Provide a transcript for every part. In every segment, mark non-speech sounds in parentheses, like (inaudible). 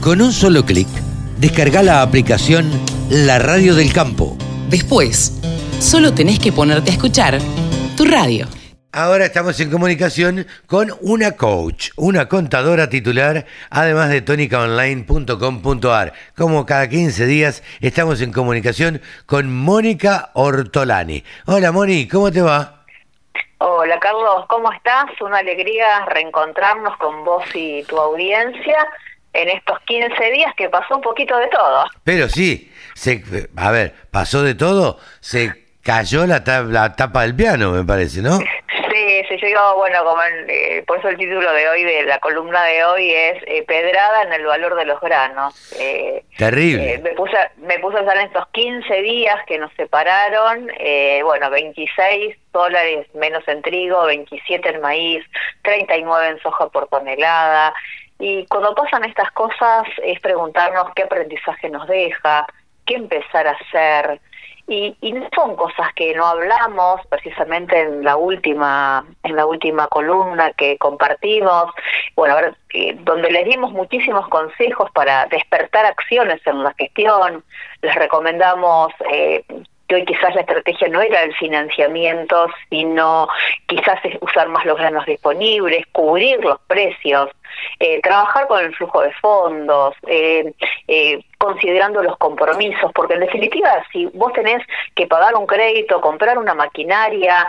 Con un solo clic, descarga la aplicación La Radio del Campo. Después, solo tenés que ponerte a escuchar tu radio. Ahora estamos en comunicación con una coach, una contadora titular, además de tonicaonline.com.ar. Como cada 15 días estamos en comunicación con Mónica Ortolani. Hola Moni, ¿cómo te va? Hola Carlos, ¿cómo estás? Una alegría reencontrarnos con vos y tu audiencia en estos 15 días que pasó un poquito de todo. Pero sí, se, a ver, pasó de todo, se cayó la, la tapa del piano, me parece, ¿no? Sí, se llegó, bueno, como eh, por eso el título de hoy, de la columna de hoy es eh, Pedrada en el valor de los granos. Eh, Terrible. me, puse, me puse a en estos 15 días que nos separaron, bueno, 26 dólares menos en trigo, 27 en maíz, 39 en soja por tonelada. Y cuando pasan estas cosas es preguntarnos qué aprendizaje nos deja, qué empezar a hacer. Y, y son cosas que no hablamos precisamente en la última en la última columna que compartimos bueno a ver, eh, donde les dimos muchísimos consejos para despertar acciones en la gestión les recomendamos eh, que hoy quizás la estrategia no era el financiamiento, sino quizás usar más los granos disponibles, cubrir los precios, eh, trabajar con el flujo de fondos, eh, eh, considerando los compromisos, porque en definitiva, si vos tenés que pagar un crédito, comprar una maquinaria,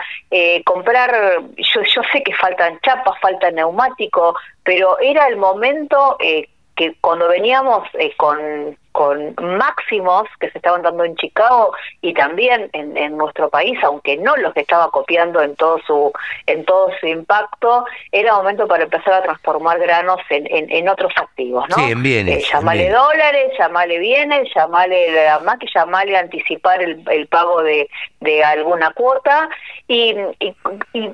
comprar, yo, yo sé que faltan chapas, falta neumático, pero era el momento que cuando veníamos con con máximos que se estaban dando en Chicago y también en, en, nuestro país, aunque no los estaba copiando en todo su en todo su impacto, era momento para empezar a transformar granos en, en, otros activos, ¿no? Sí, en bienes. Eh, llamale dólares, llamale bienes, llamale más que llamale anticipar el, el pago de, de alguna cuota y, y, y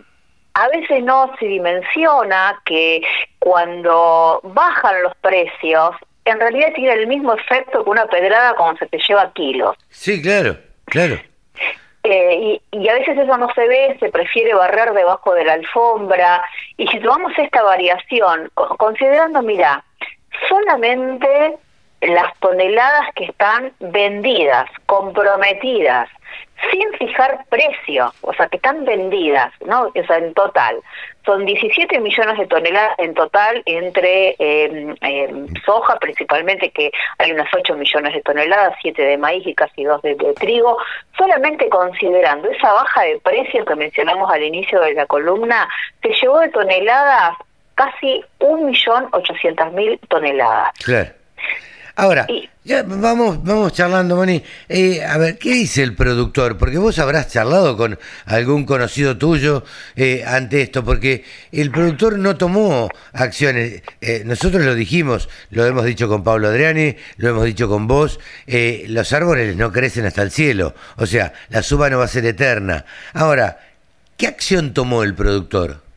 a veces no se dimensiona que cuando bajan los precios en realidad tiene el mismo efecto que una pedrada cuando se te lleva kilos. Sí, claro, claro. Eh, y, a veces eso no se ve, se prefiere barrer debajo de la alfombra. Y si tomamos esta variación, considerando, mira, solamente las toneladas que están vendidas, comprometidas, sin fijar precio, o sea, que están vendidas, ¿no? O sea, en total. Son 17 millones de toneladas en total entre eh, soja, principalmente, que hay unas 8 millones de toneladas, 7 de maíz y casi 2 de, trigo. Solamente considerando esa baja de precio que mencionamos al inicio de la columna, se llevó de toneladas casi 1.800.000 toneladas. Claro. Ahora, ya vamos, vamos charlando, Moni. Eh, a ver, ¿qué dice el productor? Porque vos habrás charlado con algún conocido tuyo eh, ante esto, porque el productor no tomó acciones. Eh, nosotros lo dijimos, lo hemos dicho con Pablo Adriani, lo hemos dicho con vos, los árboles no crecen hasta el cielo, o sea, la suba no va a ser eterna. Ahora, ¿qué acción tomó el productor?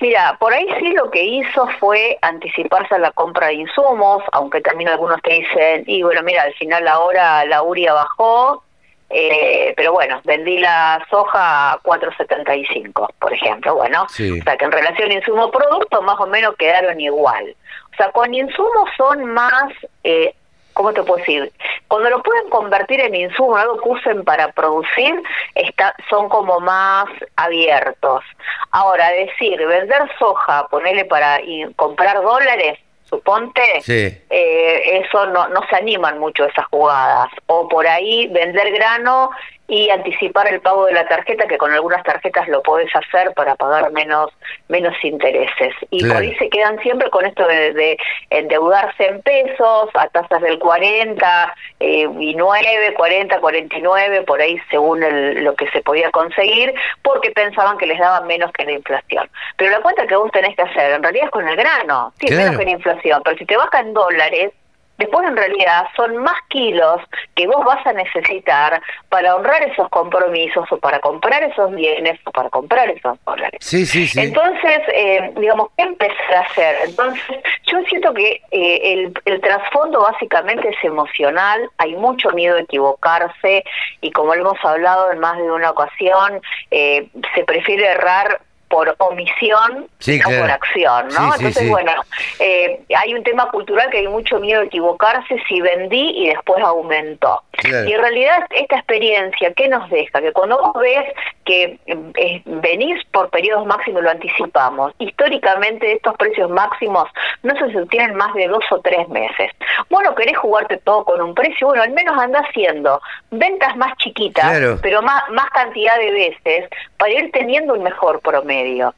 Mira, por ahí sí lo que hizo fue anticiparse a la compra de insumos, aunque también algunos te dicen, y bueno, mira, al final ahora la uria bajó, eh, pero bueno, vendí la soja a 4.75, por ejemplo, bueno, o sea que en relación insumo-producto más o menos quedaron igual. O sea, con insumos son más eh, ¿cómo te puedo decir? Cuando lo pueden convertir en insumo, algo que usen para producir, está, son como más abiertos. Ahora, decir, vender soja, ponerle para comprar dólares, suponte, eh, eso no, no se animan mucho esas jugadas. O por ahí vender grano y anticipar el pago de la tarjeta, que con algunas tarjetas lo podés hacer para pagar menos menos intereses. Y por ahí se quedan siempre con esto de, endeudarse en pesos a tasas del 40 eh, y 9, 40, 49, por ahí según lo que se podía conseguir, porque pensaban que les daban menos que la inflación. Pero la cuenta que vos tenés que hacer en realidad es con el grano, sí, menos que la inflación, pero si te baja en dólares, después en realidad son más kilos que vos vas a necesitar para honrar esos compromisos o para comprar esos bienes o para comprar esos dólares. Sí, sí, sí. Entonces, eh, digamos, ¿qué empezar a hacer? Entonces, yo siento que eh, el, el trasfondo básicamente es emocional, hay mucho miedo a equivocarse y como hemos hablado en más de una ocasión, eh, se prefiere errar por omisión, no por acción, ¿no? Entonces, bueno, eh, hay un tema cultural que hay mucho miedo de equivocarse si vendí y después aumentó. Y en realidad esta experiencia, ¿qué nos deja? Que cuando vos ves que eh, venís por periodos máximos, lo anticipamos, históricamente estos precios máximos no se sostienen más de dos o tres meses. Bueno, querés jugarte todo con un precio, bueno, al menos anda haciendo ventas más chiquitas, pero más, más cantidad de veces, para ir teniendo un mejor promedio.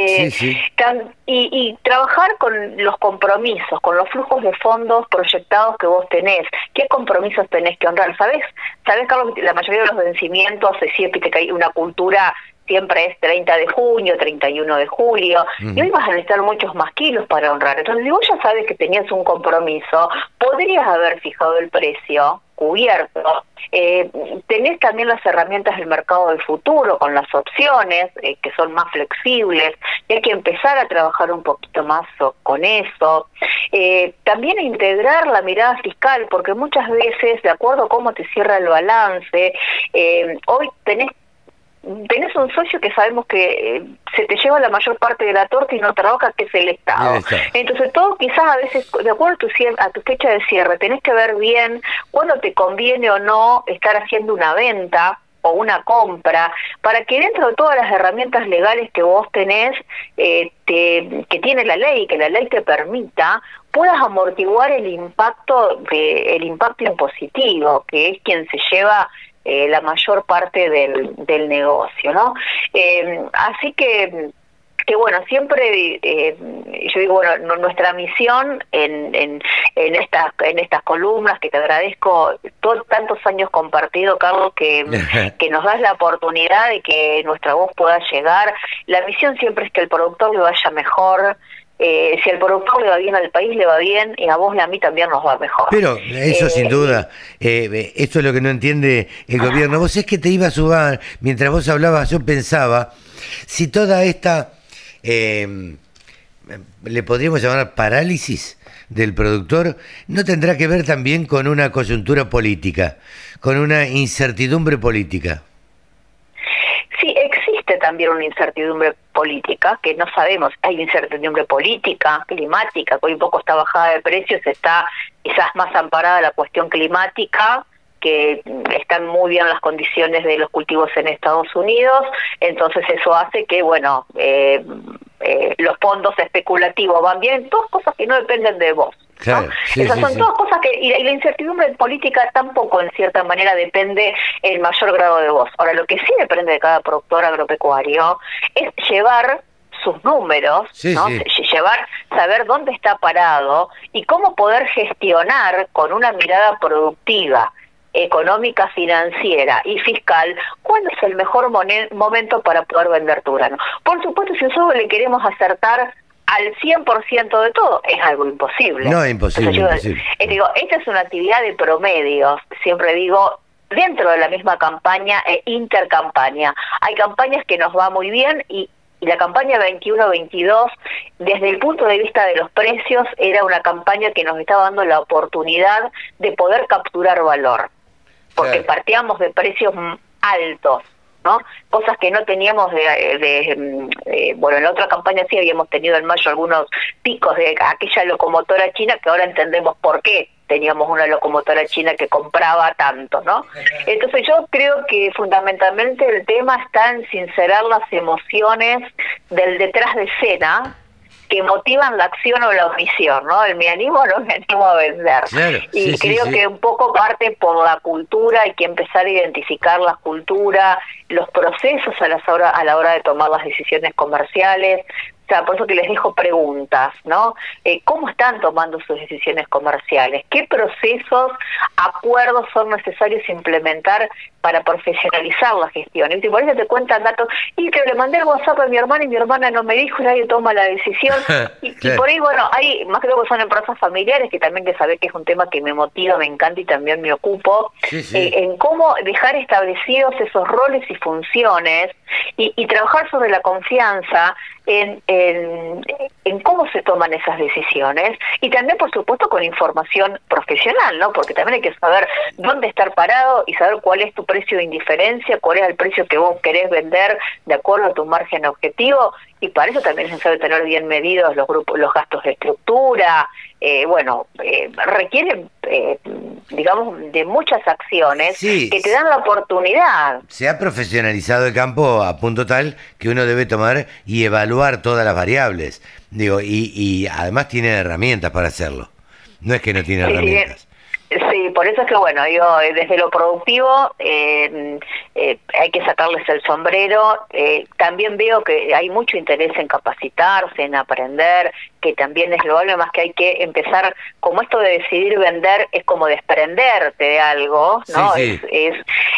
Eh, y, trabajar con los compromisos, con los flujos de fondos proyectados que vos tenés. ¿Qué compromisos tenés que honrar? ¿Sabés, ¿Sabés Carlos, la mayoría de los vencimientos, es cierto que hay una cultura siempre es 30 de junio, 31 de julio, y hoy vas a necesitar muchos más kilos para honrar. Entonces, si vos ya sabes que tenías un compromiso, podrías haber fijado el precio cubierto. Eh, tenés también las herramientas del mercado del futuro con las opciones eh, que son más flexibles y hay que empezar a trabajar un poquito más con eso. Eh, también integrar la mirada fiscal porque muchas veces, de acuerdo a cómo te cierra el balance, eh, hoy tenés tenés un socio que sabemos que eh, se te lleva la mayor parte de la torta y no trabaja, que es el Estado. Entonces, todo quizás a veces, de acuerdo a tu, a tu fecha de cierre, tenés que ver bien cuándo te conviene o no estar haciendo una venta o una compra, para que dentro de todas las herramientas legales que vos tenés, eh, que tiene la ley, que la ley te permita, puedas amortiguar el impacto de, el impacto impositivo, que es quien se lleva eh, la mayor parte del, del negocio, ¿no? Eh, así que que bueno, siempre eh, yo digo, bueno, nuestra misión en, en, en, estas, en estas columnas, que te agradezco todos tantos años compartido, Carlos, que, (laughs) que nos das la oportunidad de que nuestra voz pueda llegar. La misión siempre es que el productor le vaya mejor, eh, si al productor le va bien al país, le va bien, y a vos y a mí también nos va mejor. Pero eso sin eh, duda, eh, esto es lo que no entiende el gobierno. Vos es que te iba a subir, mientras vos hablabas, yo pensaba, si toda esta, le podríamos llamar parálisis del productor, no tendrá que ver también con una coyuntura política, con una incertidumbre política. También una incertidumbre política, que no sabemos, hay incertidumbre política, climática, que hoy un poco está bajada de precios, está quizás más amparada la cuestión climática, que están muy bien las condiciones de los cultivos en Estados Unidos, entonces eso hace que, bueno, eh, eh, los fondos especulativos van bien, todas cosas que no dependen de vos. Esas son todas cosas que, y la incertidumbre política tampoco en cierta manera depende el mayor grado de voz. Ahora, lo que sí depende de cada productor agropecuario es llevar sus números, ¿no? llevar, saber dónde está parado y cómo poder gestionar con una mirada productiva, económica, financiera y fiscal, cuándo es el mejor momento para poder vender tu grano. Por supuesto, si nosotros le queremos acertar al 100% de todo es algo imposible. No, imposible. Eh, digo, esta es una actividad de promedios, siempre digo, dentro de la misma campaña e intercampaña. Hay campañas que nos va muy bien y, la campaña 21-22, desde el punto de vista de los precios, era una campaña que nos estaba dando la oportunidad de poder capturar valor, porque partíamos de precios altos ¿no? Cosas que no teníamos de, mm, eh, bueno, en la otra campaña sí habíamos tenido en mayo algunos picos de aquella locomotora china que ahora entendemos por qué teníamos una locomotora china que compraba tanto, ¿no? Entonces yo creo que fundamentalmente el tema está en sincerar las emociones del detrás de escena que motivan la acción o la omisión, ¿no? El me animo no me animo a vender. y creo que un poco parte por la cultura, hay que empezar a identificar la cultura, los procesos a la hora, a la hora de tomar las decisiones comerciales, sea, por eso que les dejo preguntas, ¿no? Eh, ¿Cómo están tomando sus decisiones comerciales? ¿Qué procesos, acuerdos son necesarios implementar para profesionalizar la gestión? Y por eso te cuentan datos, y que le mandé el WhatsApp a mi hermana y mi hermana no me dijo, nadie toma la decisión. (laughs) y, por ahí, bueno, hay, más que todo son empresas familiares, que también que saber que es un tema que me motiva, me encanta y también me ocupo, eh, en cómo dejar establecidos esos roles y funciones y, trabajar sobre la confianza en... Eh, en, cómo se toman esas decisiones y también, por supuesto, con información profesional, ¿no? Porque también hay que saber dónde estar parado y saber cuál es tu precio de indiferencia, cuál es el precio que vos querés vender de acuerdo a tu margen objetivo y para eso también es necesario tener bien medidos los grupos, los gastos de estructura, eh, bueno, eh, requieren, eh, digamos, de muchas acciones que te dan la oportunidad. Se ha profesionalizado el campo a punto tal que uno debe tomar y evaluar todas las variables, digo, y, y además tiene herramientas para hacerlo. No es que no tiene herramientas. Sí, por eso es que bueno, yo desde lo productivo eh, eh, hay que sacarles el sombrero. Eh, también veo que hay mucho interés en capacitarse, en aprender, que también es loable, más que hay que empezar, como esto de decidir vender es como desprenderte de algo, ¿no? Es,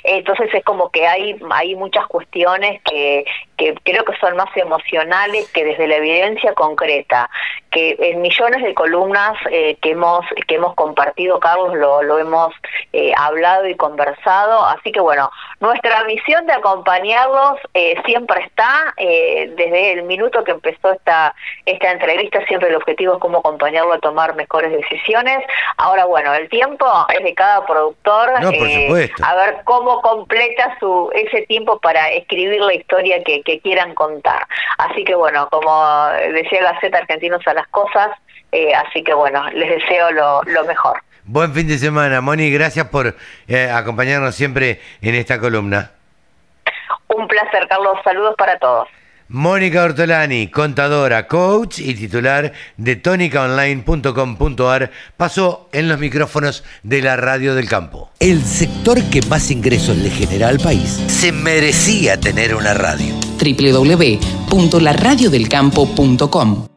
entonces es como que hay, hay muchas cuestiones que, que creo que son más emocionales que desde la evidencia concreta, que en millones de columnas que hemos que hemos compartido, Carlos, lo, lo hemos eh, hablado y conversado. Así que bueno, nuestra misión de acompañarlos eh, siempre está, eh, desde el minuto que empezó esta, esta entrevista, siempre el objetivo es cómo acompañarlo a tomar mejores decisiones. Ahora bueno, el tiempo es de cada productor, a ver cómo completa su ese tiempo para escribir la historia que, que quieran contar. Así que bueno, como decía Gaceta Argentinos a las cosas, así que bueno, les deseo lo, lo mejor. Buen fin de semana, Moni. Gracias por eh, acompañarnos siempre en esta columna. Un placer, Carlos. Saludos para todos. Mónica Ortolani, contadora, coach y titular de tónicaonline.com.ar, pasó en los micrófonos de la Radio del Campo. El sector que más ingresos le genera al país se merecía tener una radio. www.laradiodelcampo.com